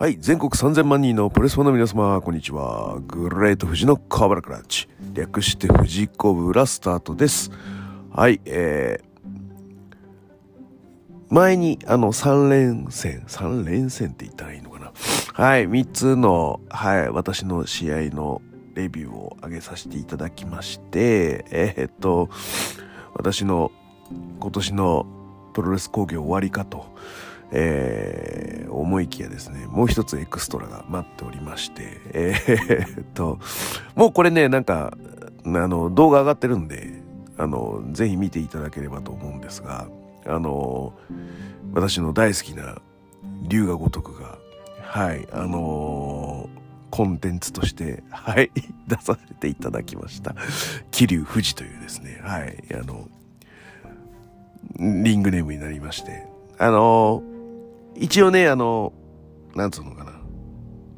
はい、全国3000万人のプレスファンの皆様、こんにちは。グレート富士のカーバラクラッチ。略して富士コブラスタートです。はい、えー、前にあの3連戦、3連戦って言ったらいいのかな。はい、3つの、はい、私の試合のレビューを上げさせていただきまして、えーっと、私の今年のプロレス工業終わりかと、えー思いきやですね、もう一つエクストラが待っておりまして、えーと、もうこれね、なんか、あの、動画上がってるんで、あの、ぜひ見ていただければと思うんですが、あの、私の大好きな龍が如くが、はい、あのコンテンツとして、はい、出させていただきました。桐生富士というですね、はい、あの、リングネームになりまして、あの一応ね、あの、なんつうのかな。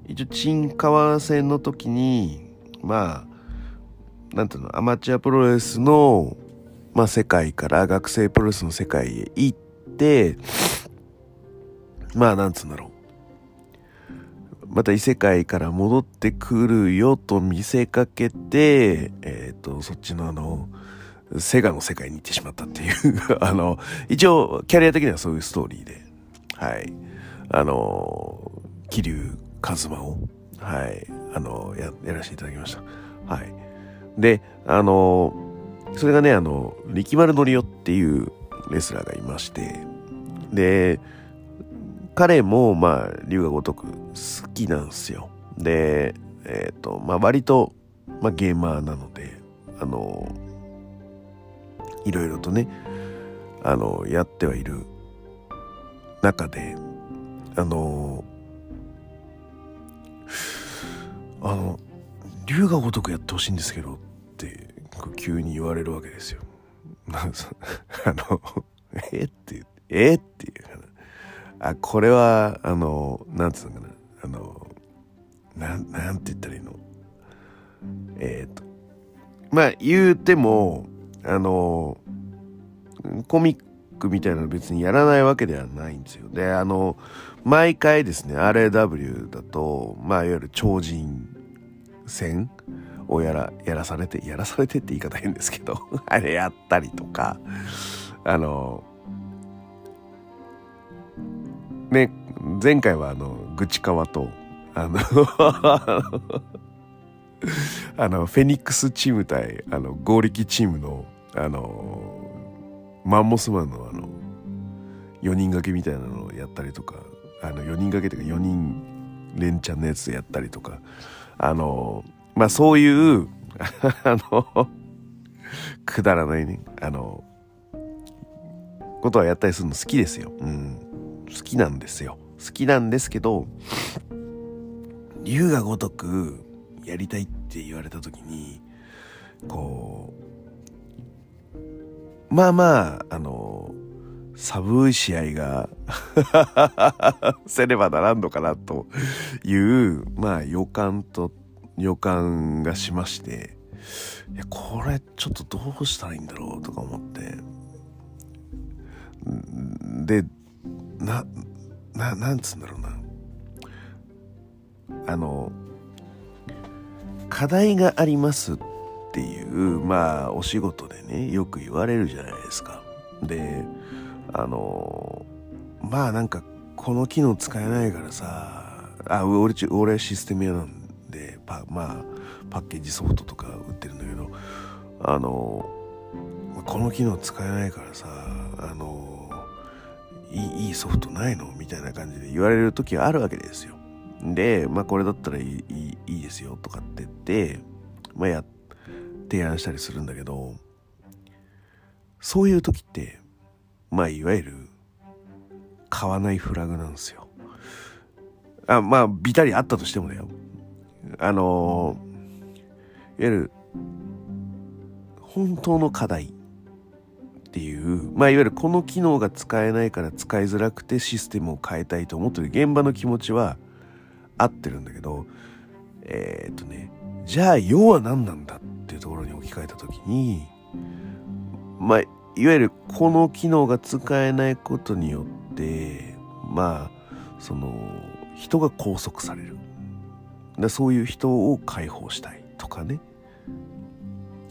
一応、新川戦の時に、まあ、なんていうの、アマチュアプロレスの、まあ、世界から学生プロレスの世界へ行って、まあ、なんつうんだろう。また異世界から戻ってくるよと見せかけて、えっ、と、そっちのあの、セガの世界に行ってしまったっていう、あの、一応、キャリア的にはそういうストーリーで、はい。あの、桐生一馬を、はい。あの、や、やらせていただきました。はい。で、あの、それがね、あの、力丸のりおっていうレスラーがいまして、で、彼も、まあ、龍が如く好きなんですよ。で、えっ、と、まあ、割と、まあ、ゲーマーなので、あの、いろいろとね、あの、やってはいる中で、あの、あの、龍が如くやってほしいんですけどって、急に言われるわけですよ。あの、えって言って、えっていうかな。あ、これは、あの、なんつうのかな。あの、なん、なんて言ったらいいの？えっ、と、まあ、言うても、あの、コミックみたいなの別にやらないわけではないんですよ。で、あの、毎回ですね、RAW だと、まあ、いわゆる超人戦をやら、やらされて、やらされてって言い方変ですけど、あれやったりとか、あの、ね、前回はあの、愚痴川と、あの、あの、フェニックスチーム対、あの、合力チームの、あの、マンモスマンのあの、4人掛けみたいなのをやったりとか、あの、4人掛けというか4人連チャンのやつやったりとか、あの、まあ、そういう、あの、くだらないね、あの、ことはやったりするの好きですよ。うん。好きなんですよ。好きなんですけど、龍が如くやりたいって言われた時に、こう、まあまあ、あの、寒い試合がせねばならんのかなという、まあ予感と、予感がしまして、いや、これちょっとどうしたらいいんだろうとか思って、で、な、な、なんつうんだろうな。あの、課題がありますってていう、まあ、お仕事でね、よく言われるじゃないですか。で、あの、まあなんか、この機能使えないからさ、あ、俺ち、俺システム屋なんで、パまあ、パッケージソフトとか売ってるんだけど、あの、この機能使えないからさ、あの、いいいソフトないの？みたいな感じで言われる時があるわけですよ。で、まあこれだったらいいいいですよとかって言って、まあやっ、提案したりするんだけど、そういう時って、まあいわゆる、買わないフラグなんですよ。あまあ、ビタリあったとしてもだよ。あのいわゆる、本当の課題っていう、まあいわゆるこの機能が使えないから使いづらくてシステムを変えたいと思ってる現場の気持ちは合ってるんだけど、えーっとね、じゃあ要は何なんだっていうところに置き換えたときに、まあ、いわゆるこの機能が使えないことによって、まあ、その、人が拘束される。でそういう人を解放したいとかね。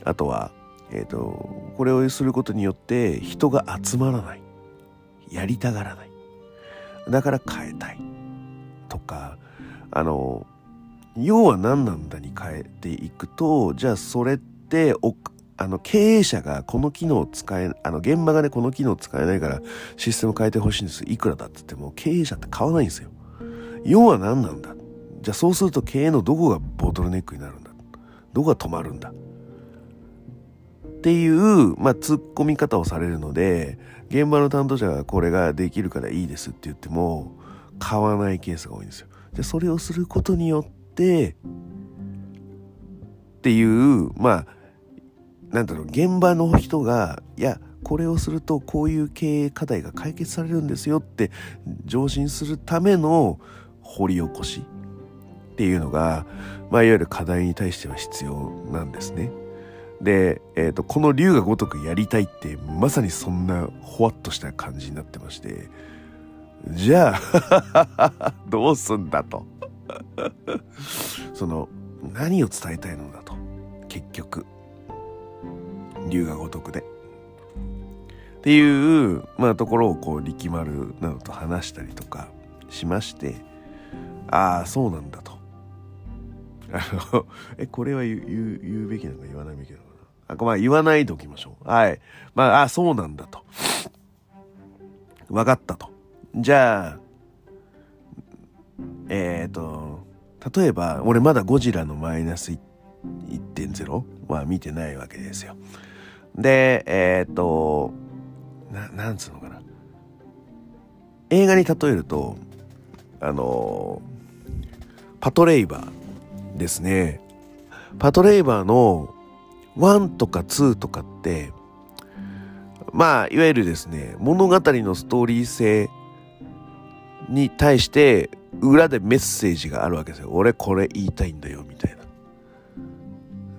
あとは、えーと、これをすることによって人が集まらない。やりたがらない。だから変えたい。とかあの要は何なんだに変えていくとじゃあそれってあの経営者がこの機能を使えあの現場がねこの機能を使えないからシステム変えてほしいんです。いくらだって言っても経営者って買わないんですよ。要は何なんだ。じゃあそうすると経営のどこがボトルネックになるんだ。どこが止まるんだ。っていう、まあ、突っ込み方をされるので、現場の担当者がこれができるからいいですって言っても、買わないケースが多いんですよ。で、それをすることによって、っていう、まあ、なんだろう、現場の人が、いや、これをするとこういう経営課題が解決されるんですよって上申するための掘り起こしっていうのが、まあ、いわゆる課題に対しては必要なんですね。で、えーと、この竜が如くやりたいってまさにそんなほわっとした感じになってましてじゃあ どうすんだと その何を伝えたいのだと結局竜が如くでっていう、まあ、ところをこう力丸などと話したりとかしましてああそうなんだと あのえこれは言う言うべきなのか言わないべきなのかあまあ言わないでおきましょう。はい。まあ、あ、そうなんだと。分かったと。じゃあ、えっ、ー、と、例えば、俺まだゴジラのマイナス1.0は見てないわけですよ。で、えっ、ー、と、な、なんつうのかな。映画に例えると、あの、パトレイバーですね。パトレイバーの1とか2とかって、まあ、いわゆるですね、物語のストーリー性に対して裏でメッセージがあるわけですよ。俺これ言いたいんだよ、みたいな。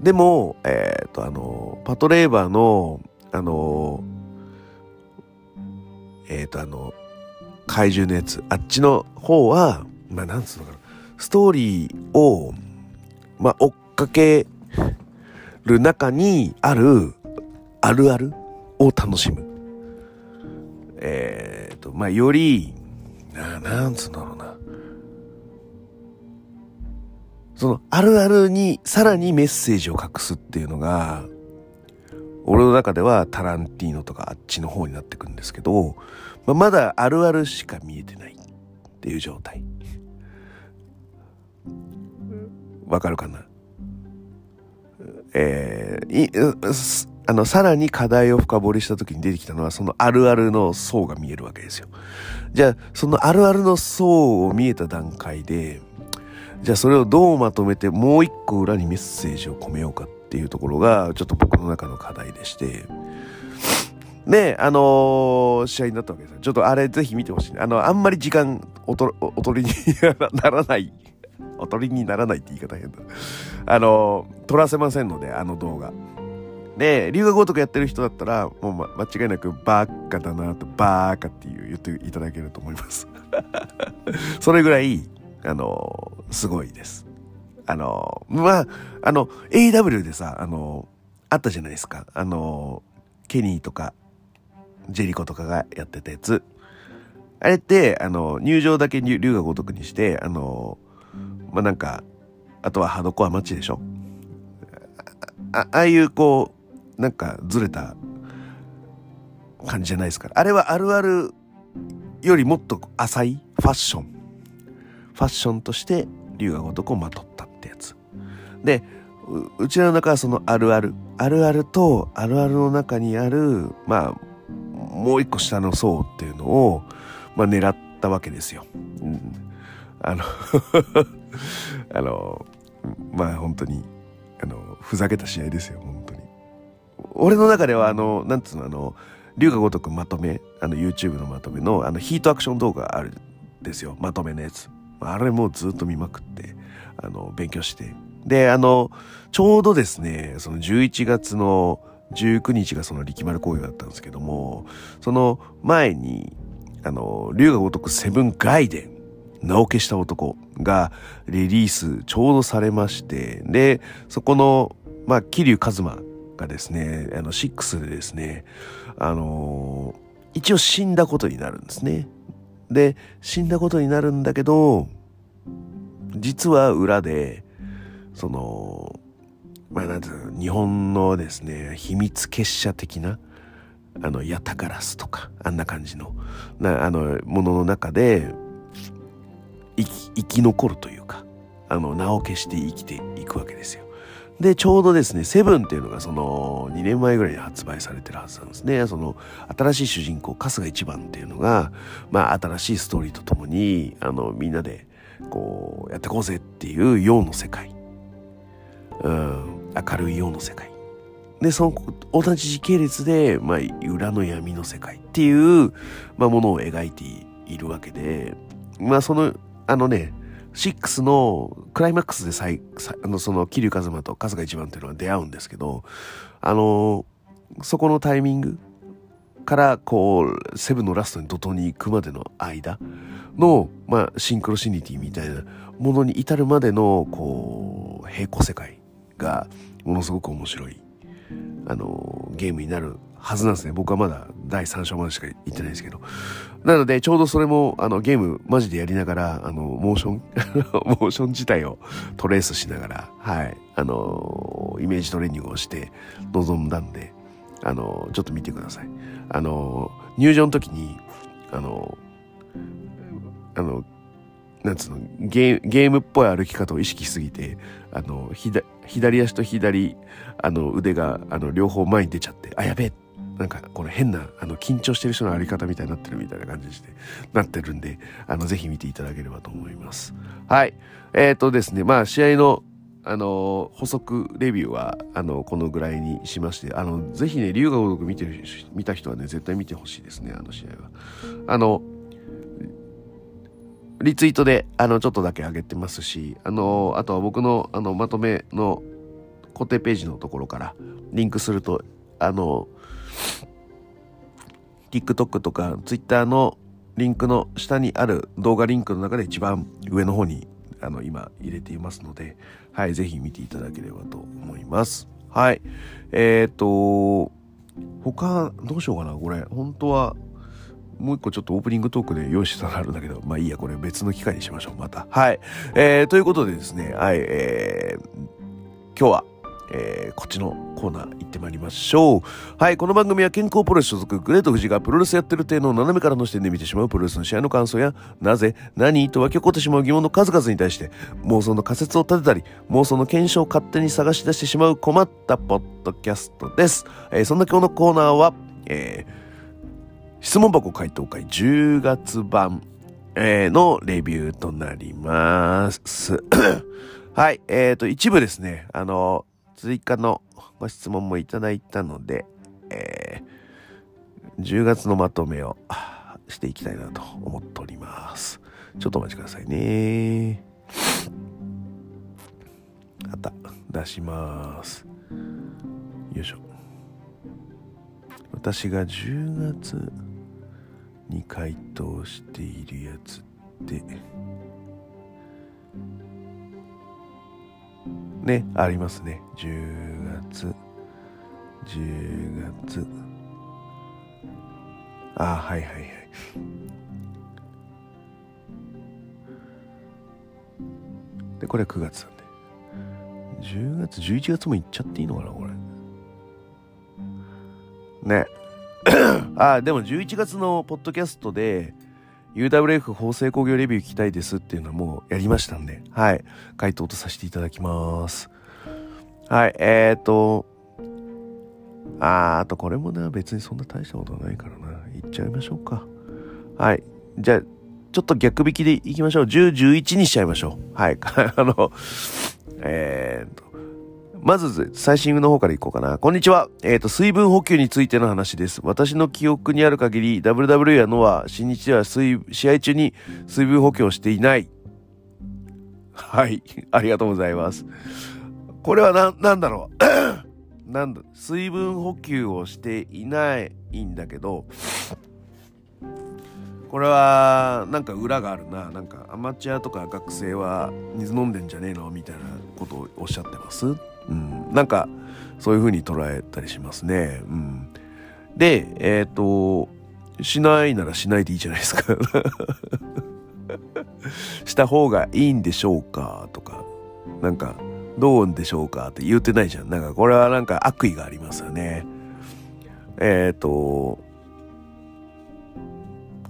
でも、えっ、ー、と、あの、パトレーバーの、あの、えっ、ー、と、あの、怪獣のやつ、あっちの方は、まあ、なんつうのかな、ストーリーを、まあ、追っかける中にあるあるあるを楽しむ。えっ、ー、と、まあ、より、な、なんつうんだろうな。その、あるあるにさらにメッセージを隠すっていうのが、俺の中ではタランティーノとかあっちの方になってくんですけど、まあ、まだあるあるしか見えてないっていう状態。わかるかな？えー、あの、さらに課題を深掘りした時に出てきたのは、そのあるあるの層が見えるわけですよ。じゃあ、そのあるあるの層を見えた段階で、じゃあそれをどうまとめてもう一個裏にメッセージを込めようかっていうところが、ちょっと僕の中の課題でして、ねあのー、試合になったわけです。ちょっとあれぜひ見てほしい、ね。あの、あんまり時間おと、おとりにならないおとりにならないって言い方変だ。あの、撮らせませんので、あの動画。で、留学ごとくやってる人だったら、もう、ま、間違いなく、バーカだなと、バーカっていう言っていただけると思います。それぐらい、あの、すごいです。あの、まあ、あの、AW でさ、あの、あったじゃないですか。あの、ケニーとか、ジェリコとかがやってたやつ。あれって、あの、入場だけ留学ごとくにして、あの、まあなんか、あとはハードコアマッチでしょあああいうこう、なんかずれた感じじゃないですから。あれはあるあるよりもっと浅いファッション。ファッションとして龍が如くをまとったってやつ。で、うちらの中はそのあるある。あるあるとあるあるの中にある、まあ、もう一個下の層っていうのを、まあ狙ったわけですよ。うん、あの あの、まあ本当に、あの、ふざけた試合ですよ、本当に。俺の中では、あの、なんつうの、あの、龍が如くまとめ、あの、YouTube のまとめの、あの、ヒートアクション動画あるんですよ、まとめのやつ。あれもうずっと見まくって、あの、勉強して。で、あの、ちょうどですね、その11月の19日がその力丸公演だったんですけども、その前に、あの、龍が如くセブンガイデン名を消した男がリリースちょうどされまして、で、そこの、まあ、桐生一馬がですね、あの、6でですね、あの、一応死んだことになるんですね。で、死んだことになるんだけど、実は裏で、その、まあ、なんていうの、日本のですね、秘密結社的な、あの、ヤタガラスとか、あんな感じの、な、あの、ものの中で、生き、生き残るというか、あの、名を消して生きていくわけですよ。で、ちょうどですね、セブンっていうのがその2年前ぐらいに発売されてるはずなんですね。その新しい主人公、春日一番っていうのが、まあ新しいストーリーとともに、あの、みんなでこうやってこうぜっていう陽の世界。うん、明るい陽の世界。で、その同じ時系列で、まあ、裏の闇の世界っていう、まあ、ものを描いているわけで、まあ、その、あのね、6のクライマックスで最、あの、その、桐生一馬と春日一番っていうのは出会うんですけど、あの、そこのタイミングから、こう、セブンのラストに怒涛に行くまでの間の、まあ、シンクロシニティみたいなものに至るまでの、こう、平行世界が、ものすごく面白い、あの、ゲームになるはずなんですね。僕はまだ第3章までしか言ってないですけど。なので、ちょうどそれも、あの、ゲームマジでやりながら、あの、モーション モーション自体をトレースしながら、はい、あの、イメージトレーニングをして臨んだんで、あの、ちょっと見てください。あの、入場の時に、あの、あの、なんつうの、ゲームっぽい歩き方を意識しすぎて、あの、左足と左、あの、腕が、あの、両方前に出ちゃって、あ、やべえなんかこれ変なあの緊張してる人の歩き方みたいになってるみたいな感じでなってるんであのぜひ見ていただければと思います。はい。えっ、ー、とですねまあ試合のあの補足レビューはあのこのぐらいにしましてあのぜひね龍が如く見てる見た人はね絶対見てほしいですねあの試合は。あのリツイートであのちょっとだけ上げてますしあのあとは僕のあのまとめの固定ページのところからリンクするとあの TikTok とか Twitter のリンクの下にある動画リンクの中で一番上の方にあの今入れていますので、はい、ぜひ見ていただければと思います。はい。えっ、ー、と、他、どうしようかな、これ。本当は、もう一個ちょっとオープニングトークで用意してたのあるんだけど、まあいいや、これ別の機会にしましょう、また。はい。えー、ということでですね、はい、えー、今日は、えー、こっちのコーナー行ってまいりましょう。はい、この番組は健康プロレス所属グレート富士がプロレスやってる程度の斜めからの視点で見てしまうプロレスの試合の感想や、なぜ、何と湧き起こってしまう疑問の数々に対して、妄想の仮説を立てたり、妄想の検証を勝手に探し出してしまう困ったポッドキャストです。えー、そんな今日のコーナーは、えー、質問箱回答会10月版、えー、のレビューとなります。はい、えっ、ー、と、一部ですね、あの追加のご質問もいただいたので、えー、10月のまとめをしていきたいなと思っております。ちょっとお待ちくださいね。あった。出します。よいしょ。私が10月に回答しているやつって、ね、ありますね。10月、10月。あ、はいはいはい。で、これは9月なんで。10月、11月も行っちゃっていいのかな、これ。ね。あ、でも11月のポッドキャストで、UWF 法制工業レビュー聞きたいですっていうのはもうやりましたんで、はい。回答とさせていただきます。はい、えーと、あー、あとこれもな、別にそんな大したことないからな。いっちゃいましょうか。はい。じゃあ、ちょっと逆引きでいきましょう。10、11にしちゃいましょう。はい。あの、えーと、まず、最新の方からいこうかな。こんにちは。えっ、ー、と、水分補給についての話です。私の記憶にある限り、WW やノア、新日では水、試合中に水分補給をしていない。はい。ありがとうございます。これはな、なんだろう。なんだ、水分補給をしていないんだけど、これはなんか裏があるななんかアマチュアとか学生は水飲んでんじゃねえの？みたいなことをおっしゃってますうん。なんかそういう風に捉えたりしますね。うん。でえっ、としないならしないでいいじゃないですか。した方がいいんでしょうかとか。なんかどうでしょうかって言ってないじゃん。なんかこれはなんか悪意がありますよね。えっ、と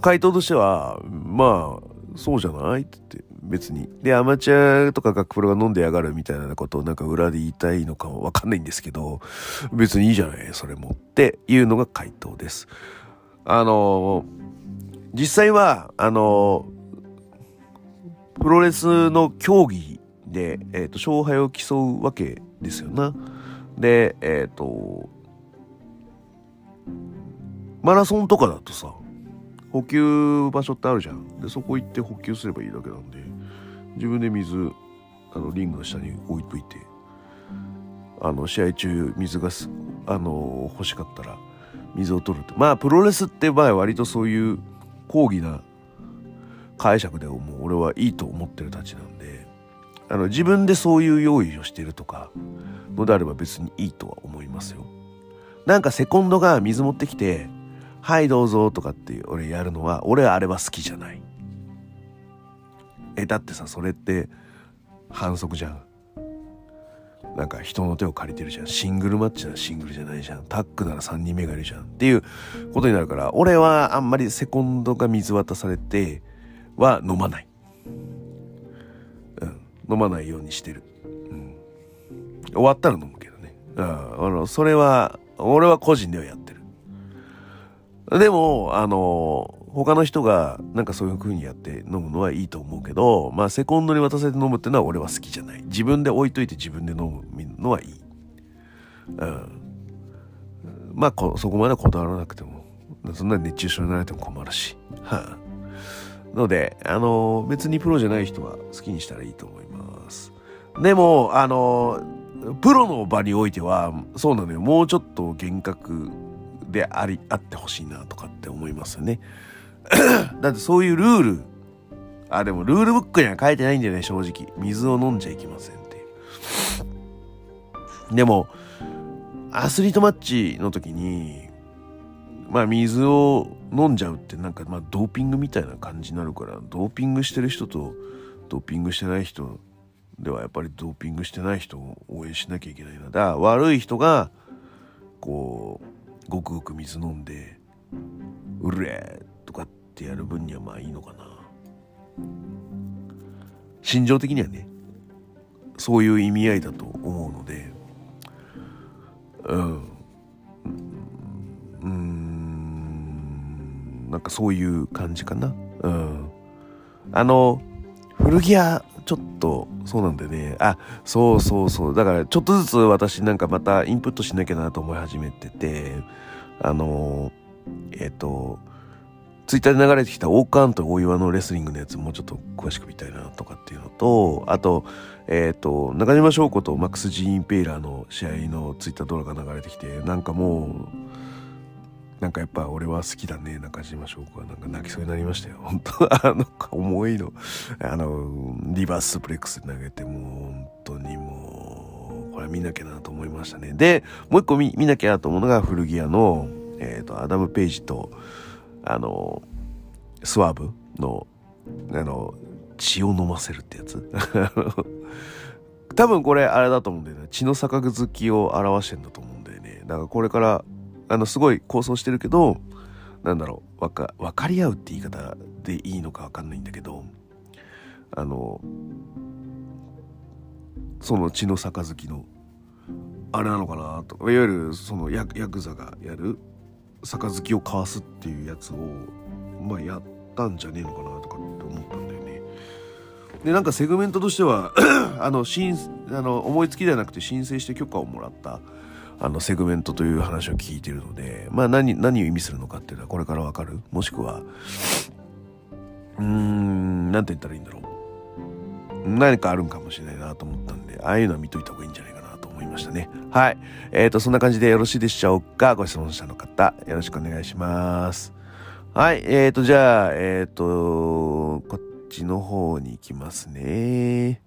回答としては、まあ、そうじゃないって言って、別に。で、アマチュアとか学プロが飲んでやがるみたいなことをなんか裏で言いたいのかもわかんないんですけど、別にいいじゃない、それも。っていうのが回答です。あの、実際は、あの、プロレスの競技で、えっ、ー、と、勝敗を競うわけですよな。で、えっ、ー、と、マラソンとかだとさ、補給場所ってあるじゃんでそこ行って補給すればいいだけなんで自分で水あのリングの下に置いといてあの試合中水がすあの欲しかったら水を取るって。まあプロレスって場合割とそういう抗議な解釈でもう俺はいいと思ってるたちなんであの自分でそういう用意をしてるとかのであれば別にいいとは思いますよ。なんかセコンドが水持ってきてはいどうぞとかって俺やるのは俺はあれは好きじゃない。えだってさそれって反則じゃん。なんか人の手を借りてるじゃん。シングルマッチならシングルじゃないじゃん。タッグなら3人目がいるじゃんっていうことになるから俺はあんまりセコンドが水渡されては飲まない。うん。飲まないようにしてる、うん、終わったら飲むけどね。あのそれは俺は個人ではやってる。でも、あの、他の人がなんかそういう風にやって飲むのはいいと思うけど、まあセコンドに渡せて飲むっていうのは俺は好きじゃない。自分で置いといて自分で飲むのはいい。うん。まあこ、そこまでこだわらなくても、そんなに熱中症になられても困るし。はあ、ので、あの、別にプロじゃない人は好きにしたらいいと思います。でも、あの、プロの場においては、そうなのよ。もうちょっと厳格であり、あってほしいなとかって思いますよね。だってそういうルール、あ、でもルールブックには書いてないんだよね、正直。水を飲んじゃいけませんっていう。でも、アスリートマッチの時に、まあ水を飲んじゃうってなんかまあドーピングみたいな感じになるから、ドーピングしてる人とドーピングしてない人ではやっぱりドーピングしてない人を応援しなきゃいけないな。だから悪い人が、こう、ごくごく水飲んで「うれ!」とかってやる分にはまあいいのかな。心情的にはねそういう意味合いだと思うのでうん。うん。なんかそういう感じかな。うん。あの古着屋ちょっとそうなんだよね。あそうそうそう。だからちょっとずつ私なんかまたインプットしなきゃなと思い始めててあのえっ、ー、とツイッターで流れてきたオーカーンと大岩のレスリングのやつもうちょっと詳しく見たいなとかっていうのとあとえっ、ー、と中島翔子とマックス・ジーン・ペイラーの試合のツイッター動画が流れてきてなんかもうなんかやっぱ俺は好きだね、中島翔子は。なんか泣きそうになりましたよ。本当あの、重いの。あの、リバースプレックス投げて、もう本当にもう、これ見なきゃなと思いましたね。で、もう一個見見なきゃなと思うのが古着屋の、えっ、ー、と、アダム・ペイジと、あの、スワーブの、あの、血を飲ませるってやつ。多分これあれだと思うんだよね。血の杯を表してんだと思うんだよね。だからこれからあの、すごい構想してるけど、なんだろう、わか、分かり合うって言い方でいいのかわかんないんだけど、あの、その血の杯の、あれなのかなと。いわゆる、そのヤ、ヤクザがやる、杯を交わすっていうやつを、まあ、やったんじゃねえのかなとかって思ったんだよね。で、なんかセグメントとしてはあの、申、あの、思いつきではなくて申請して許可をもらった、あのセグメントという話を聞いてるので、まあ何、何を意味するのかっていうのはこれからわかる。もしくは、うーん、なんて言ったらいいんだろう。何かあるんかもしれないなと思ったんで、ああいうのは見といた方がいいんじゃないかな思いましたね。はい。えっ、ー、と、そんな感じでよろしいでしょうか？ご質問者の方、よろしくお願いします。はい、えーと、じゃあ、えーと、こっちの方に行きますね。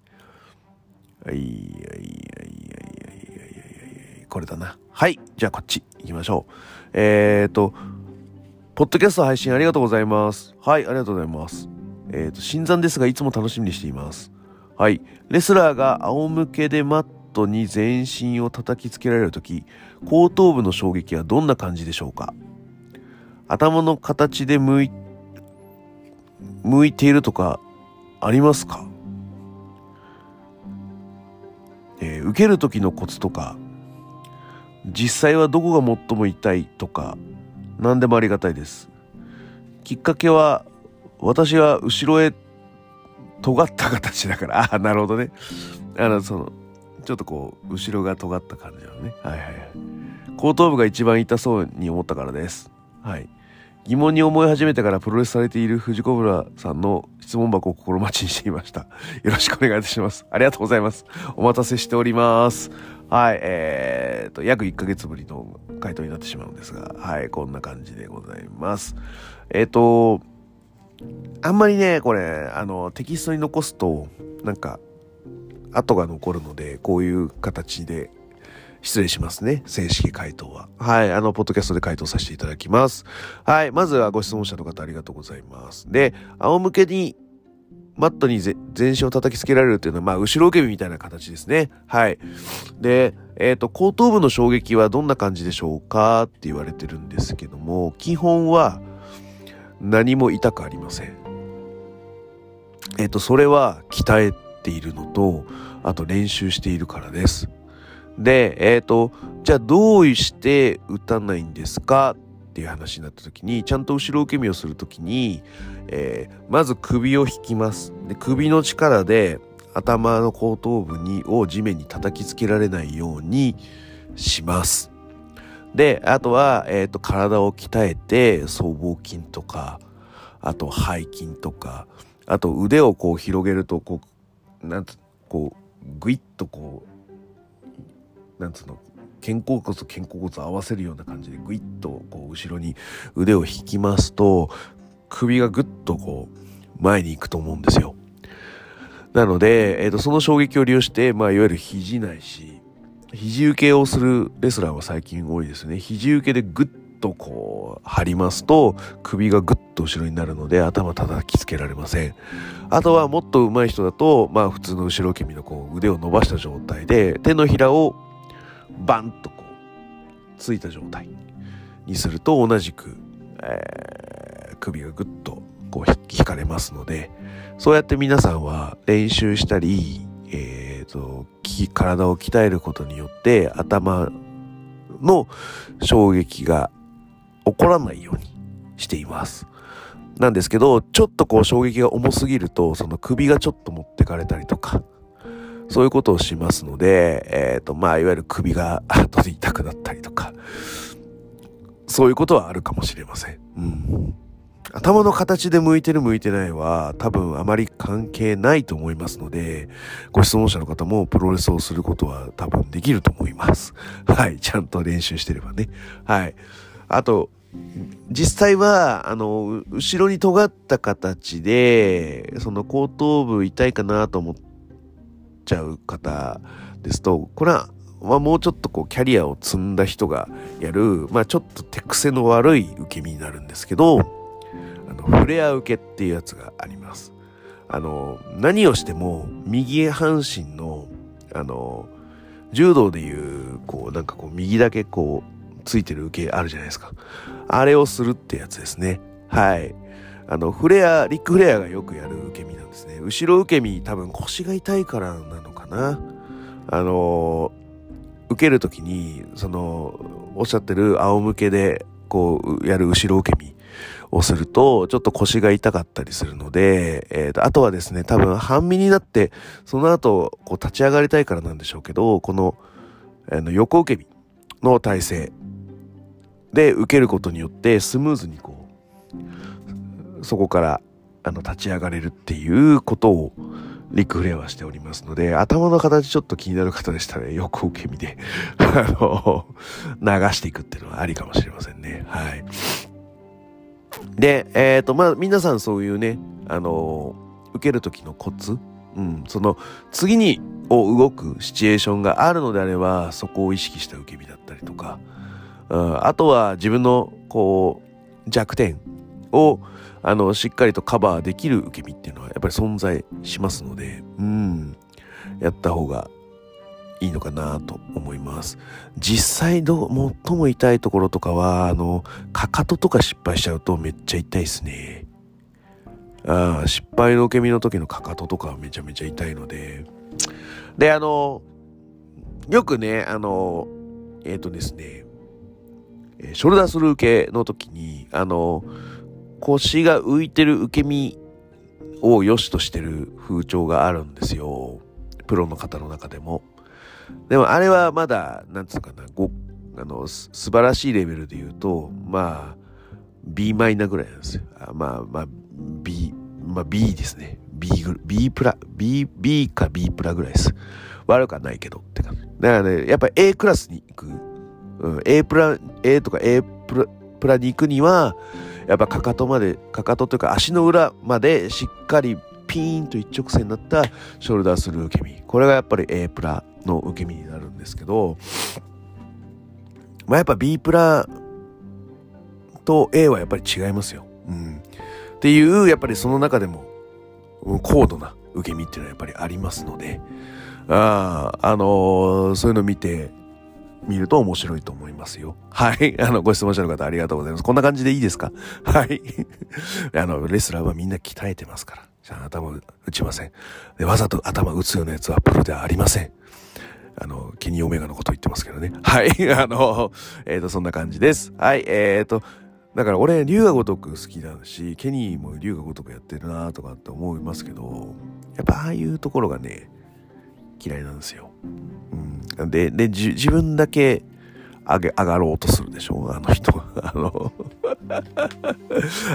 はい、はい、はい、はい、はい、はい、これだな。はい、じゃあこっち行きましょう。えーと、ポッドキャスト配信ありがとうございます。はい、ありがとうございます。えーと、新参ですが、いつも楽しみにしています。はい、レスラーが仰向けでマットに全身を叩きつけられるとき、後頭部の衝撃はどんな感じでしょうか？頭の形で向い、向いているとかありますか？えー、受ける時のコツとか、実際はどこが最も痛いとか、何でもありがたいです。きっかけは、私は後ろへ尖った形だから、ああ、なるほどね。あの、その、ちょっとこう、後ろが尖った感じのね。はいはいはい。後頭部が一番痛そうに思ったからです。はい。疑問に思い始めてからプロレスされている藤子ブラさんの質問箱を心待ちにしていました。よろしくお願いいたします。ありがとうございます。お待たせしております。はい、えーと、約1ヶ月ぶりの回答になってしまうんですが、はい、こんな感じでございます。えっ、と、あんまりね、これ、あの、テキストに残すと、なんか、後が残るので、こういう形で失礼しますね。正式回答は。はい。あの、ポッドキャストで回答させていただきます。はい。まずはご質問者の方ありがとうございます。で、仰向けにマットに全身を叩きつけられるっていうのは、まあ、後ろ受け身みたいな形ですね。はい。で、えっ、ー、と、後頭部の衝撃はどんな感じでしょうかって言われてるんですけども、基本は何も痛くありません。えっ、ー、と、それは鍛えているのと、あと練習しているからです。で、えっ、ー、と、じゃあどうして打たないんですか？っていう話になった時に、ちゃんと後ろ受け身をする時に、えー、まず首を引きます。で、首の力で頭の後頭部にを地面に叩きつけられないようにします。で、あとは、えっ、ー、と、体を鍛えて、僧帽筋とか、あと背筋とか、あと腕をこう広げると、こう、なんつ、こう、ぐいっとこう、なんつうの肩甲骨と肩甲骨を合わせるような感じでグイッとこう後ろに腕を引きますと首がぐっとこう前に行くと思うんですよ。なので、えーと、その衝撃を利用して、まあ、いわゆる肘ないし肘受けをするレスラーは最近多いですね。肘受けでグッとこう張りますと首がぐっと後ろになるので頭叩きつけられません。あとはもっと上手い人だと、まあ普通の後ろ受け身のこう腕を伸ばした状態で手のひらをバンとこうついた状態にすると同じく、えー、首がぐっとこう引かれますのでそうやって皆さんは練習したり、えーと、体を鍛えることによって頭の衝撃が起こらないようにしています。なんですけど、ちょっとこう衝撃が重すぎると、その首がちょっと持ってかれたりとか、そういうことをしますので、えっ、ー、と、まあ、いわゆる首が後で痛くなったりとか、そういうことはあるかもしれません。うん。頭の形で向いてる向いてないは多分あまり関係ないと思いますので、ご質問者の方もプロレスをすることは多分できると思います。はい。ちゃんと練習してればね。はい。あと、実際は、あの、後ろに尖った形で、その後頭部痛いかなと思っちゃう方ですと、これは、もうちょっとこうキャリアを積んだ人がやる、まあ、ちょっと手癖の悪い受け身になるんですけど、あの、フレア受けっていうやつがあります。あの、何をしても右半身の、あの、柔道でいう、こう、なんかこう、右だけこう、ついてる受けあるじゃないですか。あれをするってやつですね。はい。あの、フレア、リックフレアがよくやる受け身なんですね。後ろ受け身、多分腰が痛いからなのかな。あの、受けるときに、その、おっしゃってる仰向けで、こう、やる後ろ受け身をすると、ちょっと腰が痛かったりするので、えー、と、あとはですね、多分半身になって、その後、こう立ち上がりたいからなんでしょうけど、この、あの、横受け身の体勢で受けることによって、スムーズにこう、そこからあの立ち上がれるっていうことをリックフレアはしておりますので、頭の形ちょっと気になる方でしたら、横受け身であの、流していくっていうのはありかもしれませんね。はい。で、えっ、ー、と、まあ、皆さんそういうね、あの、受ける時のコツ、うん、その、次に、を動くシチュエーションがあるのであれば、そこを意識した受け身だったりとか、あとは自分の、こう、弱点を、あの、しっかりとカバーできる受け身っていうのは、やっぱり存在しますので、うん、やった方がいいのかなと思います。実際ど、最も痛いところとかは、あの、かかととか失敗しちゃうとめっちゃ痛いですね。ああ、失敗の受け身の時のかかととかはめちゃめちゃ痛いので。で、あの、よくね、あの、えっ、ー、とですね、ショルダースルー受けの時に、あの、腰が浮いてる受け身を良しとしてる風潮があるんですよ。プロの方の中でも。でもあれはまだ、なんつうかな、ご、あの、素晴らしいレベルで言うと、まあ、B マイナぐらいなんですよ。あまあ、まあ、B、まあ B ですね。B グ B プラ、B、B か B プラぐらいです。悪くはないけどって感じ。だからね、やっぱ A クラスに行く。うん、A プラ、A とか A プラ、プラに行くには、やっぱかかとまで、かかとというか足の裏までしっかりピーンと一直線になったショルダースルー受け身。これがやっぱり A プラの受け身になるんですけど、まあやっぱ B プラと A はやっぱり違いますよ。うん。っていう、やっぱりその中でも、高度な受け身っていうのはやっぱりありますので、ああ、あのー、そういうの見て、見ると面白いと思いますよ。はい。あの、ご質問者の方ありがとうございます。こんな感じでいいですか？はい。あの、レスラーはみんな鍛えてますから。じゃあ頭打ちません。で、わざと頭打つようなやつはプロではありません。あの、ケニーオメガのこと言ってますけどね。はい。あの、えっ、ー、と、そんな感じです。はい。えっ、ー、と、だから俺、龍が如く好きだし、ケニーも龍が如くやってるなとかって思いますけど、やっぱああいうところがね、嫌いなんですよ。で、で、自分だけ上げ、上がろうとするでしょあの人。あの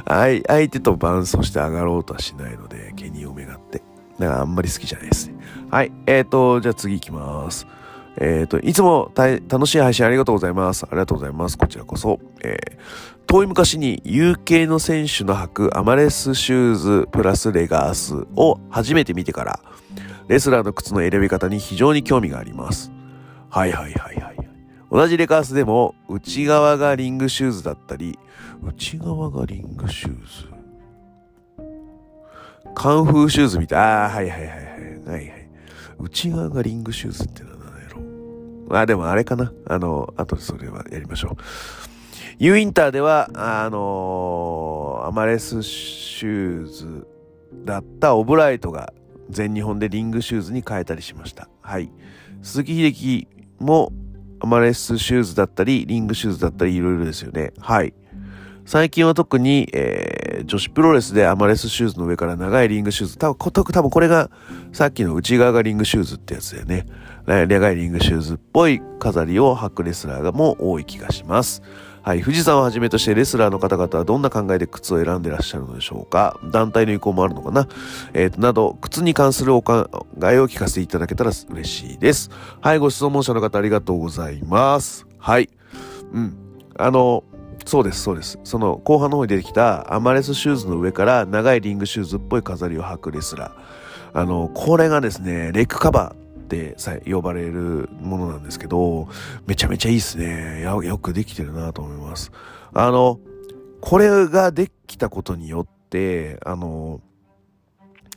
相、手と伴走して上がろうとはしないので、ケニーオメガって。だからあんまり好きじゃないですね。はい。えっ、ー、と、じゃあ次行きます。えっ、ー、と、いつも楽しい配信ありがとうございます。ありがとうございます。こちらこそ。えー、遠い昔に UK の選手の履くアマレスシューズプラスレガースを初めて見てから、レスラーの靴の選び方に非常に興味があります。はいはいはいはい。同じレガースでも内側がリングシューズだったり、内側がリングシューズカンフーシューズみたい。ああ、はいはいはいはい。はいはい。内側がリングシューズってのは何やろう。あ、でもあれかな。あの、後でそれはやりましょう。ユーインターでは、あのー、アマレスシューズだったオブライトが全日本でリングシューズに変えたりしました。はい。鈴木秀樹もアマレスシューズだったり、リングシューズだったり、いろいろですよね。はい。最近は特に、えー、女子プロレスでアマレスシューズの上から長いリングシューズ。多分、多分これがさっきの内側がリングシューズってやつだよね。長いリングシューズっぽい飾りを履くレスラーがも多い気がします。はい。富士山をはじめとしてレスラーの方々はどんな考えで靴を選んでらっしゃるのでしょうか？団体の意向もあるのかな？えっ、ー、と、など、靴に関するお考えを聞かせていただけたら嬉しいです。はい。ご質問者の方ありがとうございます。はい。うん。あの、そうです、そうです。その後半の方に出てきたアマレスシューズの上から長いリングシューズっぽい飾りを履くレスラー。あの、これがですね、レッグカバーってさ呼ばれるものなんですけど、めちゃめちゃいいですね。よくできてるなと思います。あの、これができたことによって、あの、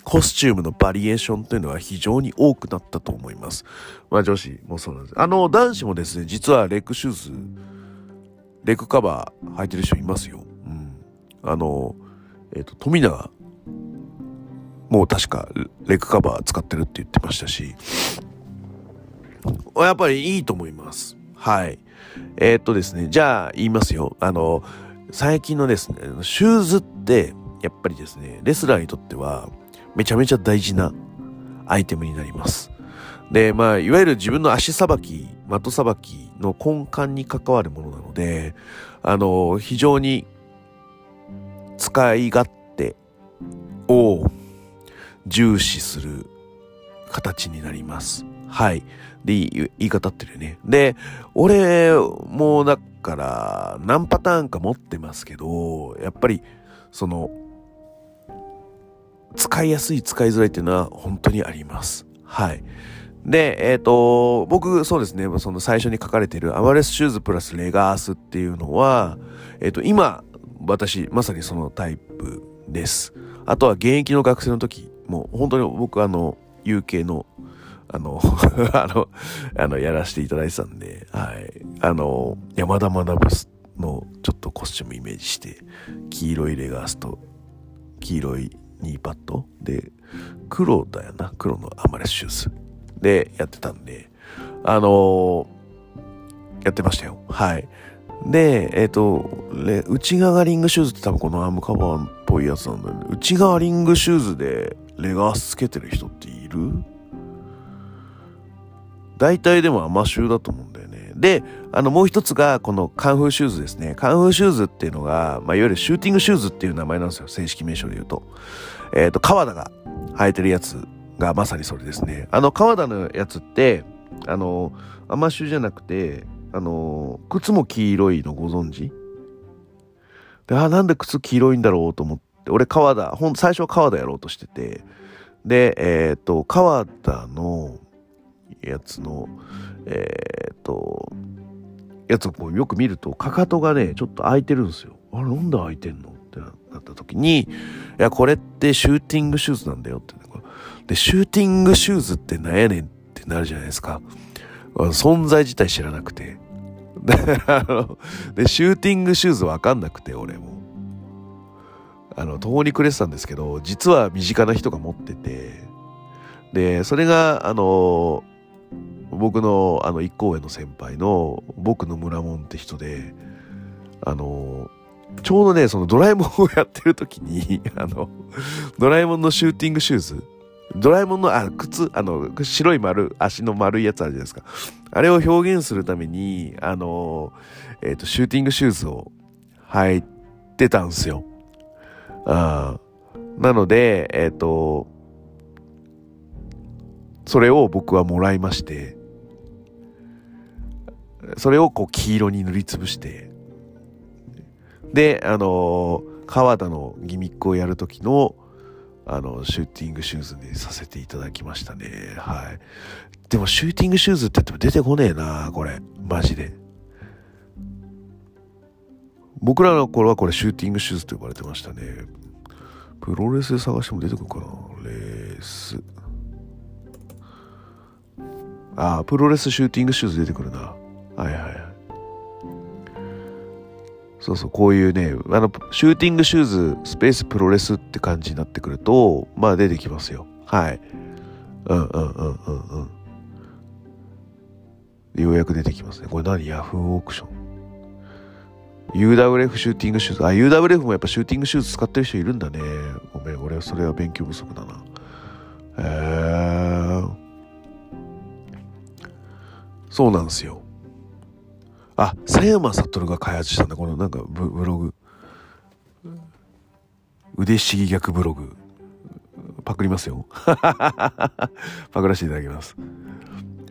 コスチュームのバリエーションというのは非常に多くなったと思います。まあ女子もそうなんです。あの、男子もですね、実はレッグシューズ、レッグカバー履いてる人いますよ。うん。あの、えっ、ー、と、富永もう確かレッグカバー使ってるって言ってましたし、やっぱりいいと思います。はい。えー、っとですね、じゃあ言いますよ。あの、最近のですね、シューズって、やっぱりですね、レスラーにとってはめちゃめちゃ大事なアイテムになります。で、まあ、いわゆる自分の足さばき、的さばきの根幹に関わるものなので、あの、非常に使い勝手を重視する形になります。はい。で、言い方ってるよね。で、俺もうだから何パターンか持ってますけど、やっぱり、その、使いやすい使いづらいっていうのは本当にあります。はい。で、えっ、ー、と、僕、そうですね、その最初に書かれているアマレスシューズプラスレガースっていうのは、えっ、ー、と、今、私、まさにそのタイプです。あとは現役の学生の時、もう本当に僕あの、UK の、あの、あの、あの、やらせていただいてたんで、はい。あの、山田学のちょっとコスチュームイメージして、黄色いレガースと、黄色いニーパッドで、黒だよな、黒のアマレスシューズ。でやってたんで、あの、やってましたよ。はい。で、えっ、ー、と、内側がリングシューズって多分このアームカバーっぽいやつなんだよね。内側リングシューズでレガースつけてる人っている？大体でもアマシューだと思うんだよね。で、あのもう一つがこのカンフーシューズですね。カンフーシューズっていうのが、まあ、いわゆるシューティングシューズっていう名前なんですよ。正式名称で言うと。えっ、ー、と、川田が履いてるやつがまさにそれですね。あの、川田のやつって、あの、アマシューじゃなくて、あの、靴も黄色いのご存知？で、あ、なんで靴黄色いんだろうと思って、俺川田、ほん、最初は川田やろうとしてて、で、えっ、と、川田のやつの、えっ、と、やつをこうよく見ると、かかとがね、ちょっと開いてるんですよ。あれ、なんで開いてんの？ってなった時に、いや、これってシューティングシューズなんだよって、ね、で、シューティングシューズってなんやねんってなるじゃないですか。存在自体知らなくて。で、あの、でシューティングシューズわかんなくて、俺も。あの、途方に暮れてたんですけど、実は身近な人が持ってて、で、それが、あの、僕の、あの、一行上の先輩の、僕の村門って人で、あの、ちょうどね、そのドラえもんをやってる時に、あの、ドラえもんのシューティングシューズ、ドラえもんの、あ、靴、あの、白い丸、足の丸いやつあるじゃないですか。あれを表現するために、あの、えっ、ー、と、シューティングシューズを履いてたんですよ。あなので、えっ、ー、と、それを僕はもらいまして、それをこう黄色に塗りつぶして、で、あの、川田のギミックをやるときの、あの、シューティングシューズにさせていただきましたね。はい。でも、シューティングシューズって言っても出てこねえな、これ。マジで。僕らの頃はこれシューティングシューズと呼ばれてましたね。プロレスで探しても出てくるかな？レース。ああ、プロレスシューティングシューズ出てくるな。はいはいはい。そうそう、こういうね、あの、シューティングシューズ、スペースプロレスって感じになってくると、まあ出てきますよ。はい。うんうんうんうんうん。ようやく出てきますね。これ何？ヤフーオークション。UWF シューティングシューズ。あ、UWF もやっぱシューティングシューズ使ってる人いるんだね。ごめん、俺はそれは勉強不足だな。へえー。そうなんですよ。あ、佐山悟が開発したんだ、このなんかブブログ。腕しぎ逆ブログ。パクりますよ。パクらせていただきます。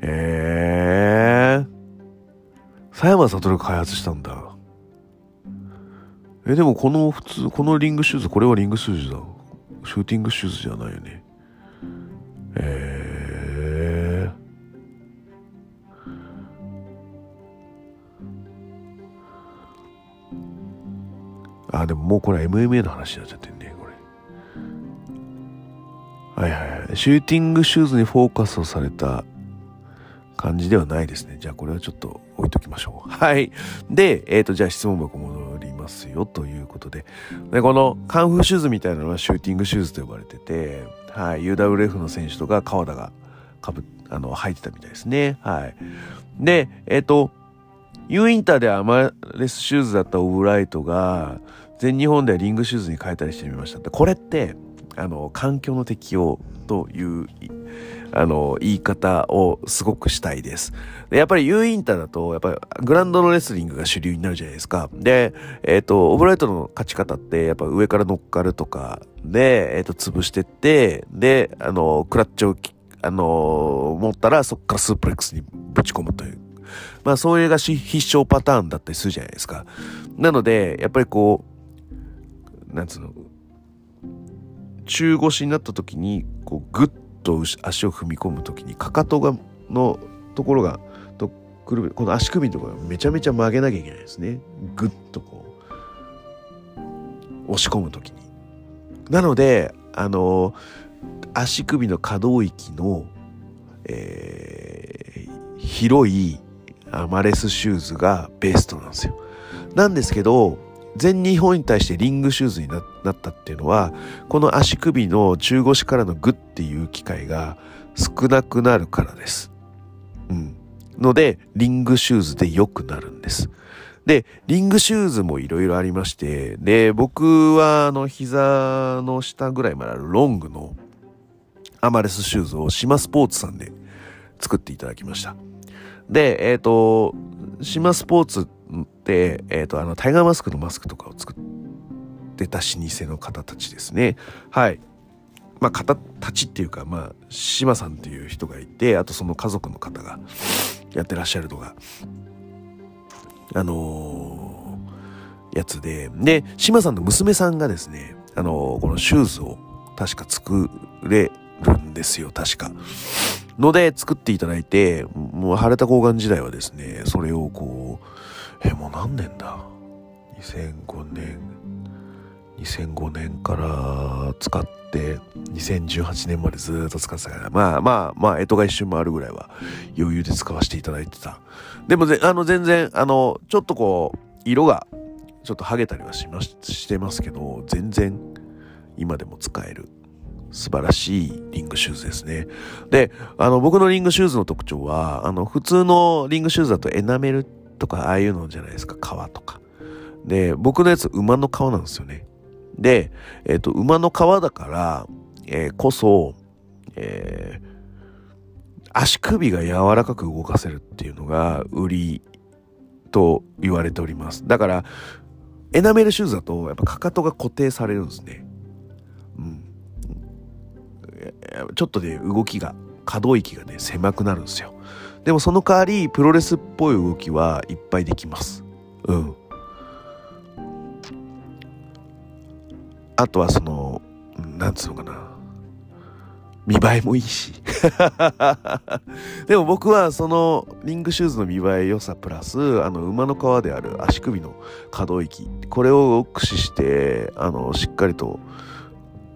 えー。佐山悟が開発したんだ。え、でもこの普通、このリングシューズ、これはリングシューズだ。シューティングシューズじゃないよね。えー。あ、でももうこれ MMA の話になっちゃってんね、これ。はいはいはい。シューティングシューズにフォーカスをされた感じではないですね。じゃあこれはちょっと置いときましょう。はい。で、えっ、ー、と、じゃあ質問箱戻りますよということで。で、このカンフーシューズみたいなのはシューティングシューズと呼ばれてて、はい。UWF の選手とか川田がかぶ、あの、履いてたみたいですね。はい。で、えっ、ー、と、ユーインターでアマレスシューズだったオブライトが、全日本ではリングシューズに変えたりしてみましたで。これって、あの、環境の適用という、あの、言い方をすごくしたいです。でやっぱり U インターだと、やっぱりグランドのレスリングが主流になるじゃないですか。で、えっ、ー、と、オブライトの勝ち方って、やっぱ上から乗っかるとかで、えっ、ー、と、潰してって、で、あの、クラッチをあの、持ったらそこからスープレックスにぶち込むという。まあ、それが必勝パターンだったりするじゃないですか。なので、やっぱりこう、なんつうの、中腰になった時に、こう、ぐっと足を踏み込む時に、かかとが、のところが、とくるこの足首のところがめちゃめちゃ曲げなきゃいけないですね。ぐっとこう、押し込む時に。なので、あの、足首の可動域の、えー、広いアマレスシューズがベストなんですよ。なんですけど、全日本に対してリングシューズになったっていうのは、この足首の中腰からのグッっていう機会が少なくなるからです。うん。ので、リングシューズで良くなるんです。で、リングシューズもいろいろありまして、で、僕はあの膝の下ぐらいまであるロングのアマレスシューズを島スポーツさんで作っていただきました。で、えっ、ー、と、島スポーツって、でえ、ー、と、あの、タイガーマスクのマスクとかを作ってた老舗の方たちですね。はい。まあ、方たちっていうか、まあ、島さんっていう人がいて、あとその家族の方がやってらっしゃるのが、あのー、やつで、で、島さんの娘さんがですね、あのー、このシューズを確か作れるんですよ、確か。ので作っていただいて、もう晴れた交換時代はですね、それをこう、え、もう何年だ ?2005 年、2005年から使って、2018年までずっと使ってたから、まあまあまあ、干支が一瞬回るぐらいは余裕で使わせていただいてた。でもあの全然、あの、ちょっとこう、色がちょっと剥げたりはしまし、してますけど、全然今でも使える素晴らしいリングシューズですね。で、あの、僕のリングシューズの特徴は、あの、普通のリングシューズだとエナメルっとか、ああいうのじゃないですか、革とか。で、僕のやつ馬の皮なんですよね。で、えっ、ー、と、馬の皮だから、えー、こそ、えー、足首が柔らかく動かせるっていうのが売りと言われております。だから、エナメルシューズだと、やっぱかかとが固定されるんですね。うん。ちょっとね、動きが、可動域がね、狭くなるんですよ。でもその代わり、プロレスっぽい動きはいっぱいできます。うん。あとはその、なんつうのかな。見栄えもいいし。でも僕はそのリングシューズの見栄え良さプラス、あの馬の皮である足首の可動域、これを駆使して、あの、しっかりと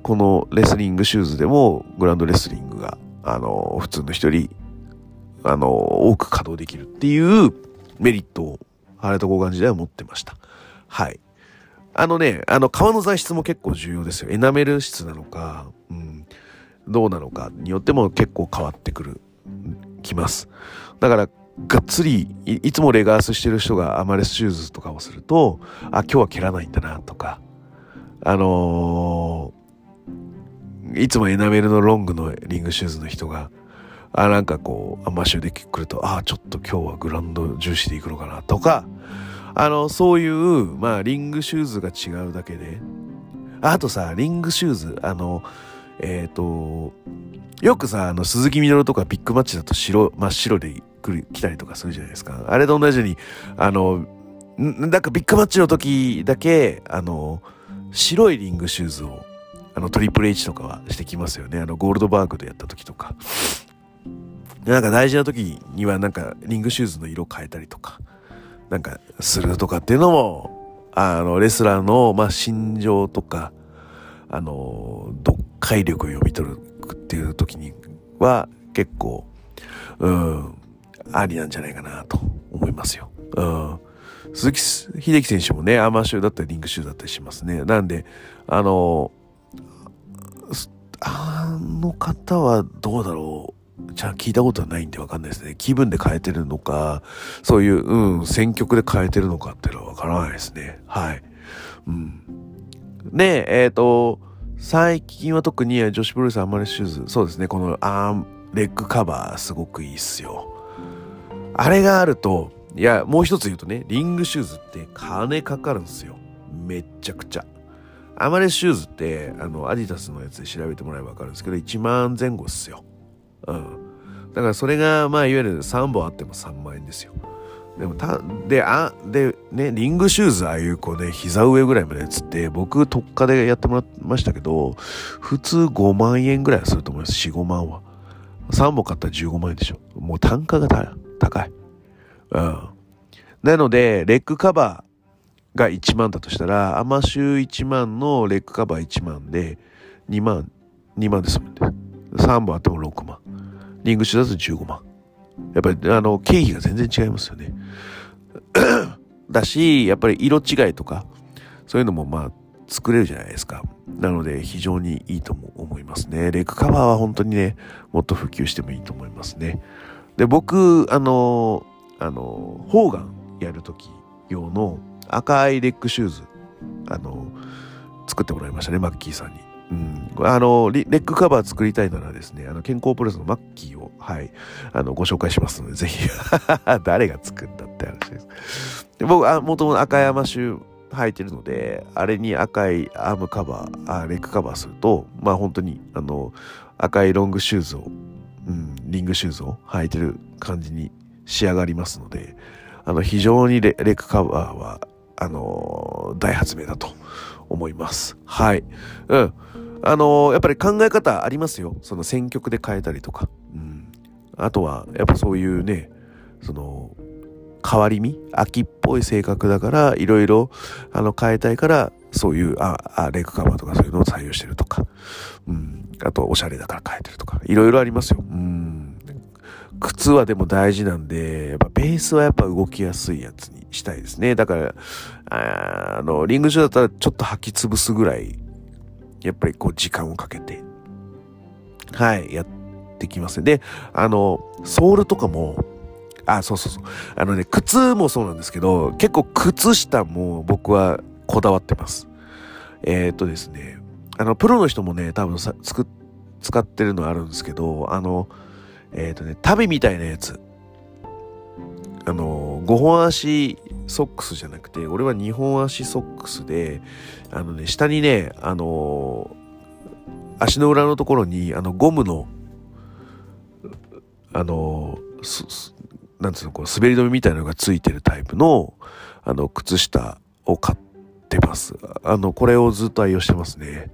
このレスリングシューズでもグランドレスリングが、あの、普通の人より、あの、多く稼働できるっていうメリットを、晴れた交換時代は持ってました。はい。あのね、あの、革の材質も結構重要ですよ。エナメル質なのか、うん、どうなのかによっても結構変わってくる、きます。だから、がっつりい、いつもレガースしてる人がアマレスシューズとかをすると、あ、今日は蹴らないんだな、とか、あのーいつもエナメルのロングのリングシューズの人が、あ、なんかこう、アマシュで来ると、あ、ちょっと今日はグランド重視で行くのかなとか、あの、そういう、まあ、リングシューズが違うだけで、あとさ、リングシューズ、あの、えっ、ー、と、よくさ、あの、鈴木みのるとかビッグマッチだと白、真っ白で来る、来たりとかするじゃないですか。あれと同じように、あの、なんかビッグマッチの時だけ、あの、白いリングシューズをあの、トリプル H とかはしてきますよね。あの、ゴールドバーグでやった時とか。なんか大事な時にはなんかリングシューズの色変えたりとか、なんかするとかっていうのも、あの、レスラーの、まあ、心情とか、あの、読解力を読み取るっていう時には結構、うん、ありなんじゃないかなと思いますよ。うん。鈴木秀樹選手もね、アーマーシューだったりリングシューだったりしますね。なんで、あの、あの方はどうだろう。じゃあ聞いたことはないんでわかんないですね。気分で変えてるのか、そういう、うん、選曲で変えてるのかっていうのはわからないですね。はい。うん。で、えっ、ー、と、最近は特に女子プロレスアマレシューズ、そうですね、このアーム、レッグカバーすごくいいっすよ。あれがあると、いや、もう一つ言うとね、リングシューズって金かかるんですよ。めっちゃくちゃ。アマレスシューズって、あの、アディダスのやつで調べてもらえばわかるんですけど、1万前後っすよ。うん。だからそれが、まあ、いわゆる3本あっても3万円ですよ。でもた、で、あ、で、ね、リングシューズ、ああいうこうね、膝上ぐらいまでつって、僕特価でやってもらいましたけど、普通5万円ぐらいすると思います。4、5万は。3本買ったら15万円でしょ。もう単価が高い。うん。なので、レッグカバーが1万だとしたら、アマシュ1万のレッグカバー1万で、2万、2万で済むんです。3本あっても6万。リングシューズ15万。やっぱり、あの、経費が全然違いますよね。だし、やっぱり色違いとか、そういうのもまあ、作れるじゃないですか。なので、非常にいいとも思いますね。レッグカバーは本当にね、もっと普及してもいいと思いますね。で、僕、あの、あの、ホーガンやるとき用の赤いレッグシューズ、あの、作ってもらいましたね、マッキーさんに。うん、あのレッグカバー作りたいならですね、あの健康プロレスのマッキーを、はい、あのご紹介しますので、ぜひ 誰が作ったって話です。で僕、あもともと赤山州履いてるので、あれに赤いアームカバー、あレッグカバーすると、まあ本当に、あの、赤いロングシューズを、うん、リングシューズを履いてる感じに仕上がりますので、あの、非常にレレッグカバーは、あの、大発明だと思います。はい。うん。あのー、やっぱり考え方ありますよ。その選曲で変えたりとか。うん。あとは、やっぱそういうね、その、変わり身秋っぽい性格だから、いろいろ、あの、変えたいから、そういう、あ、あ、レイクカバーとかそういうのを採用してるとか。うん。あと、おしゃれだから変えてるとか。いろいろありますよ。うん。靴はでも大事なんで、やっぱベースはやっぱ動きやすいやつにしたいですね。だから、あの、リングシュだったらちょっと履き潰すぐらいやっぱりこう時間をかけて、はい、やってきますね。で、あの、ソールとかも、あ、そうそうそう。あのね、靴もそうなんですけど、結構靴下も僕はこだわってます。えー、っとですね、あの、プロの人もね、多分さ、つく、使ってるのあるんですけど、あの、えー、っとね、旅みたいなやつ。あの、5本足ソックスじゃなくて、俺は2本足ソックスで、あのね、下にね、あのー、足の裏のところに、あの、ゴムの、あのー、なんつうの、こう、滑り止めみたいなのがついてるタイプの、あの、靴下を買ってます。あの、これをずっと愛用してますね。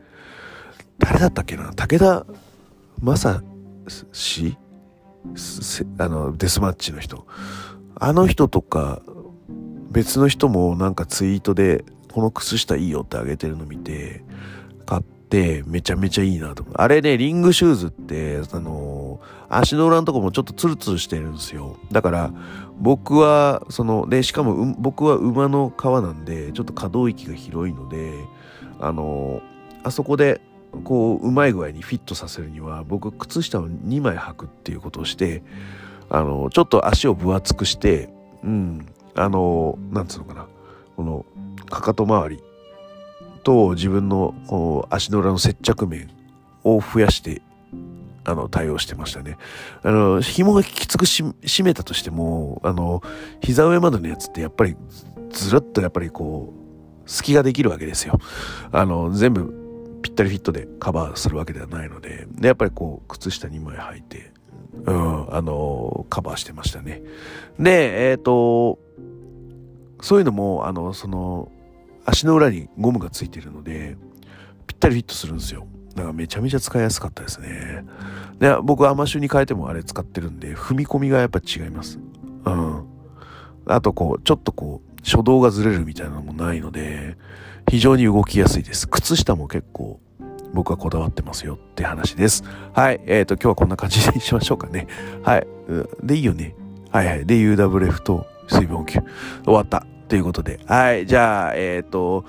誰だったっけな？武田正史？あの、デスマッチの人。あの人とか、別の人もなんかツイートで、この靴下いいよってあげてるの見て、買ってめちゃめちゃいいなと。あれね、リングシューズって、あの、足の裏のとこもちょっとツルツルしてるんですよ。だから、僕は、その、で、しかも、僕は馬の皮なんで、ちょっと可動域が広いので、あの、あそこで、こう、うまい具合にフィットさせるには、僕、靴下を2枚履くっていうことをして、あの、ちょっと足を分厚くして、うん、あの、なんつうのかな、この、かかと周りと自分のこう足の裏の接着面を増やして、あの、対応してましたね。あの、紐がきつくし締めたとしても、あの、膝上までのやつってやっぱり、ずらっとやっぱりこう、隙ができるわけですよ。あの、全部ぴったりフィットでカバーするわけではないので、でやっぱりこう、靴下2枚履いて、うん、あの、カバーしてましたね。で、えっ、ー、と、そういうのも、あの、その、足の裏にゴムがついてるので、ぴったりフィットするんですよ。だからめちゃめちゃ使いやすかったですね。で、僕、アマシュに変えてもあれ使ってるんで、踏み込みがやっぱ違います。うん。あと、こう、ちょっとこう、初動がずれるみたいなのもないので、非常に動きやすいです。靴下も結構、僕はこだわってますよって話です。はい。えっ、ー、と、今日はこんな感じにしましょうかね。はい。で、いいよね。はいはい。で、UWF と水分補給。終わった。ということで。はい。じゃあ、えっ、ー、と、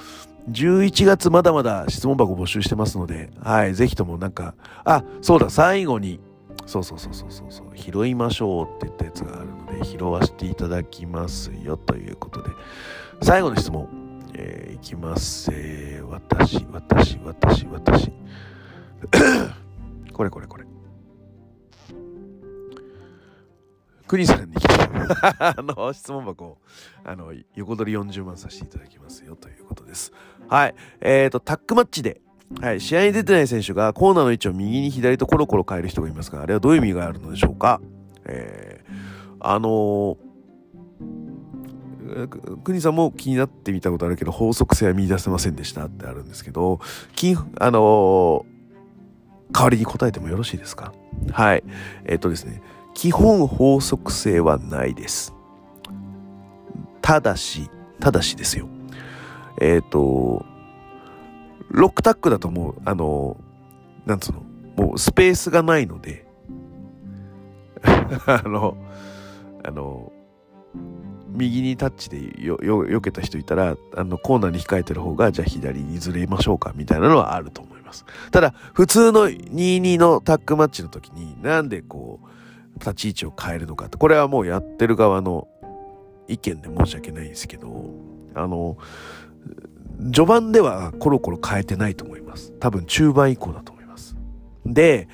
11月まだまだ質問箱募集してますので、はい。ぜひともなんか、あ、そうだ、最後に、そうそうそうそうそうそう、拾いましょうって言ったやつがあるので、拾わせていただきますよということで、最後の質問、えー、いきます。えー、私、私、私、私。これこれこれ。国さんに来て、あの、質問箱を、あの、横取り40万させていただきますよということです。はい。えっ、ー、と、タックマッチではい、試合に出てない選手がコーナーの位置を右に左とコロコロ変える人がいますが、あれはどういう意味があるのでしょうか？えー、あのー、国さんも気になってみたことあるけど、法則性は見出せませんでしたってあるんですけど、金あのー、代わりに答えてもよろしいですか？はい。えっ、とですね、基本法則性はないです。ただし、ただしですよ。えっ、と、ロックタックだともう、あの、なんつうの、もうスペースがないので、あの、あの、右にタッチでよ、よ、よけた人いたら、あの、コーナーに控えてる方が、じゃあ左にずれましょうか、みたいなのはあると思います。ただ、普通の2-2のタックマッチの時に、なんでこう、立ち位置を変えるのかって、これはもうやってる側の意見で申し訳ないんですけど、あの、序盤ではコロコロ変えてないと思います。多分中盤以降だと思います。で、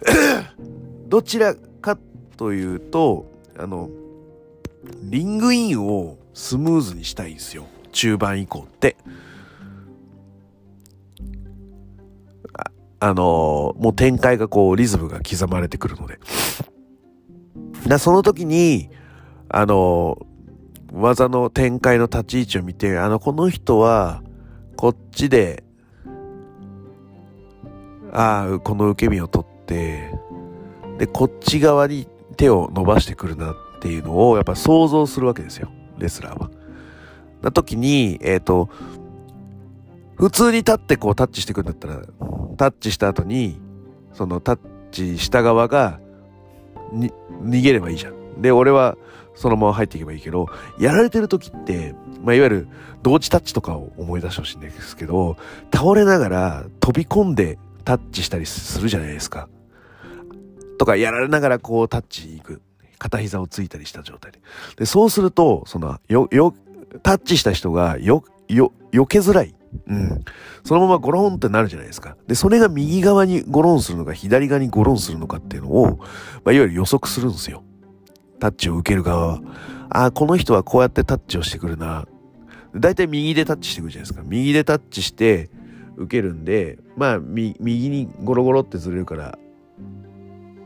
どちらかというと、あの、リングインをスムーズにしたいんですよ。中盤以降って。ああのもう展開がこう、リズムが刻まれてくるので。だその時に、あの技の展開の立ち位置を見て、あの、この人は、こっちで、ああ、この受け身を取って、で、こっち側に手を伸ばしてくるなっていうのを、やっぱ想像するわけですよ。レスラーは。な時に、えっ、ー、と、普通に立ってこうタッチしてくんだったら、タッチした後に、そのタッチした側が、に、逃げればいいじゃん。で、俺は、そのまま入っていけばいいけど、やられてる時って、まあ、いわゆる同時タッチとかを思い出してほしいんですけど、倒れながら飛び込んでタッチしたりするじゃないですか。とか、やられながらこうタッチに行く。片膝をついたりした状態で。で、そうすると、その、よ、よ、タッチした人が、よ、よ、避けづらい。うん。そのままゴロンってなるじゃないですか。で、それが右側にゴロンするのか、左側にゴロンするのかっていうのを、まあ、いわゆる予測するんですよ。タッチを受ける側は。ああ、この人はこうやってタッチをしてくるな。だいたい右でタッチしてくるじゃないですか。右でタッチして受けるんで、まあ、右にゴロゴロってずれるから、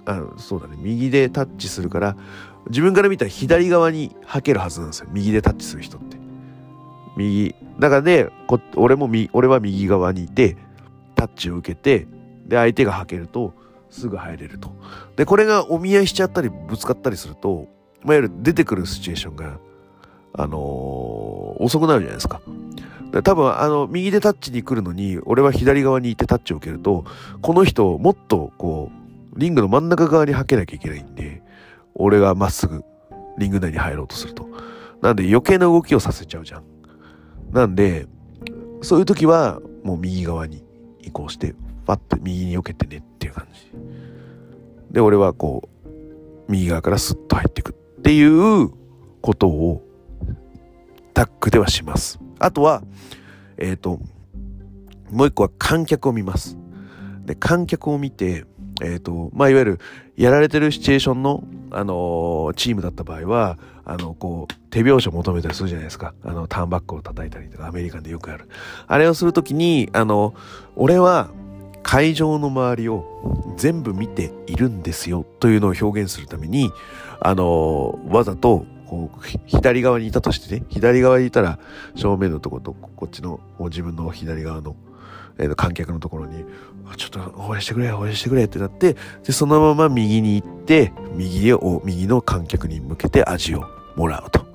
あそうだね。右でタッチするから、自分から見たら左側に吐けるはずなんですよ。右でタッチする人って。右。だからね、こ俺も俺は右側にいて、タッチを受けて、で、相手が吐けると、すぐ入れると。で、これがお見合いしちゃったりぶつかったりすると、いわゆる出てくるシチュエーションが、あのー、遅くなるじゃないですか。多分、あの、右でタッチに来るのに、俺は左側にいてタッチを受けると、この人、もっと、こう、リングの真ん中側にはけなきゃいけないんで、俺がまっすぐ、リング内に入ろうとすると。なんで余計な動きをさせちゃうじゃん。なんで、そういう時は、もう右側に移行して、パッと右に避けてねっていう感じ。で、俺はこう、右側からスッと入っていくっていうことを、タックではします。あとは、えっ、ー、と、もう一個は観客を見ます。で、観客を見て、えっ、ー、と、まあ、いわゆる、やられてるシチュエーションの、あのー、チームだった場合は、あの、こう、手拍子を求めたりするじゃないですか。あの、ターンバックを叩いたりとか、アメリカンでよくある。あれをするときに、あの、俺は、会場の周りを全部見ているんですよというのを表現するために、あの、わざと、こう、左側にいたとしてね、左側にいたら正面のとことこっちの自分の左側の、えー、観客のところに、ちょっと応援してくれ、応援してくれってなって、で、そのまま右に行って、右を、右の観客に向けて味をもらうと。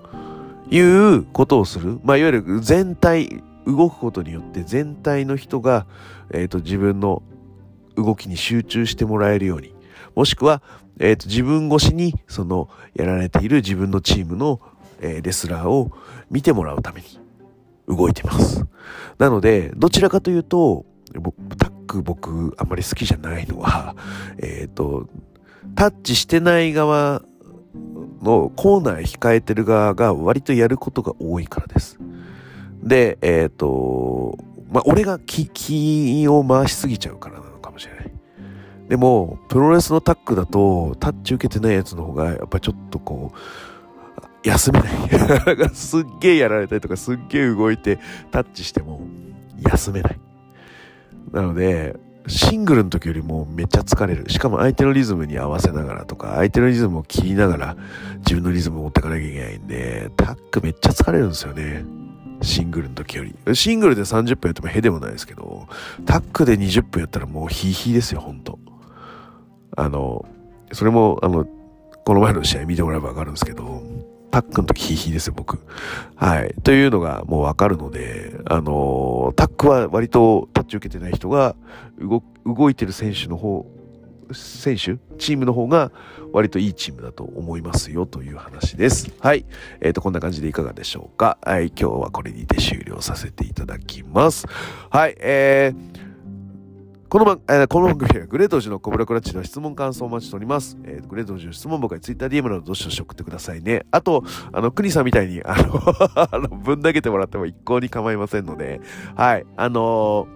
いうことをする。まあ、いわゆる全体、動くことによって全体の人が、えっ、ー、と、自分の動きに集中してもらえるように、もしくは、えっ、ー、と、自分越しに、その、やられている自分のチームの、え、レスラーを見てもらうために。動いてます。なので、どちらかというと、タック僕あんまり好きじゃないのは、えっ、ー、と、タッチしてない側のコーナー控えてる側が割とやることが多いからです。で、えっ、ー、と、まあ、俺が気、気を回しすぎちゃうからなのかもしれない。でも、プロレスのタックだと、タッチ受けてないやつの方が、やっぱちょっとこう、休めない。すっげえやられたりとか、すっげえ動いて、タッチしても、休めない。なので、シングルの時よりもめっちゃ疲れる。しかも相手のリズムに合わせながらとか、相手のリズムを切りながら自分のリズムを持っていかなきゃいけないんで、タックめっちゃ疲れるんですよね。シングルの時より。シングルで30分やってもへでもないですけど、タックで20分やったらもうヒーヒーですよ、ほんと。あの、それも、あの、この前の試合見てもらえばわかるんですけど、タックの時ヒーヒーですよ、僕。はい。というのがもうわかるので、あのー、タックは割とタッチ受けてない人が動、動いてる選手の方、選手チームの方が割といいチームだと思いますよという話です。はい。えっ、ー、と、こんな感じでいかがでしょうか。はい。今日はこれにて終了させていただきます。はい。えー、この番、えー、この番組はグレートジのコブラクラッチの質問感想をお待ちしております。えー、グレートジの質問僕はツイッター DM などどしどし送ってくださいね。あと、あの、クニさんみたいに、あの あの、ぶん投げてもらっても一向に構いませんので、はい、あの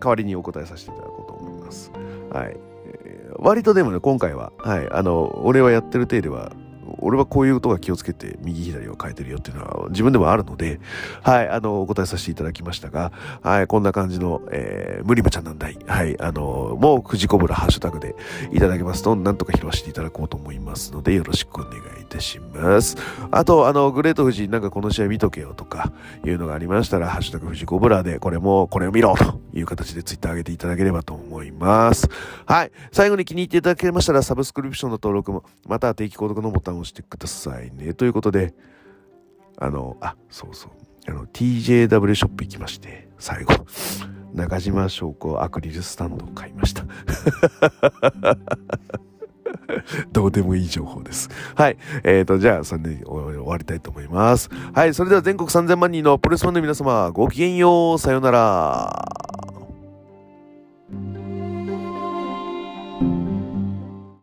ー、代わりにお答えさせていただこうと思います。はい。えー、割とでもね、今回は、はい、あの、俺はやってる程度は、俺はこういうことが気をつけて右左を変えてるよっていうのは自分でもあるので、はい、あの、お答えさせていただきましたが、はい、こんな感じの、えー、無理まちゃなんだい。はい、あの、もう藤子ブラハッシュタグでいただけますと、なんとか拾わせていただこうと思いますので、よろしくお願いいたします。あと、あの、グレート富士、なんかこの試合見とけよとかいうのがありましたら、ハッシュタグ藤子ブラで、これも、これを見ろという形でツイッター上げていただければと思います。はい、最後に気に入っていただけましたら、サブスクリプションの登録も、また定期購読のボタンをしてくださいね。ということで、あの、あ、そうそう。あの、TJW ショップ行きまして、最後、中島翔子アクリルスタンドを買いました。どうでもいい情報です。はい。えっ、ー、と、じゃあ、それで終わりたいと思います。はい。それでは全国3000万人のプロレスファンの皆様、ごきげんよう。さようなら。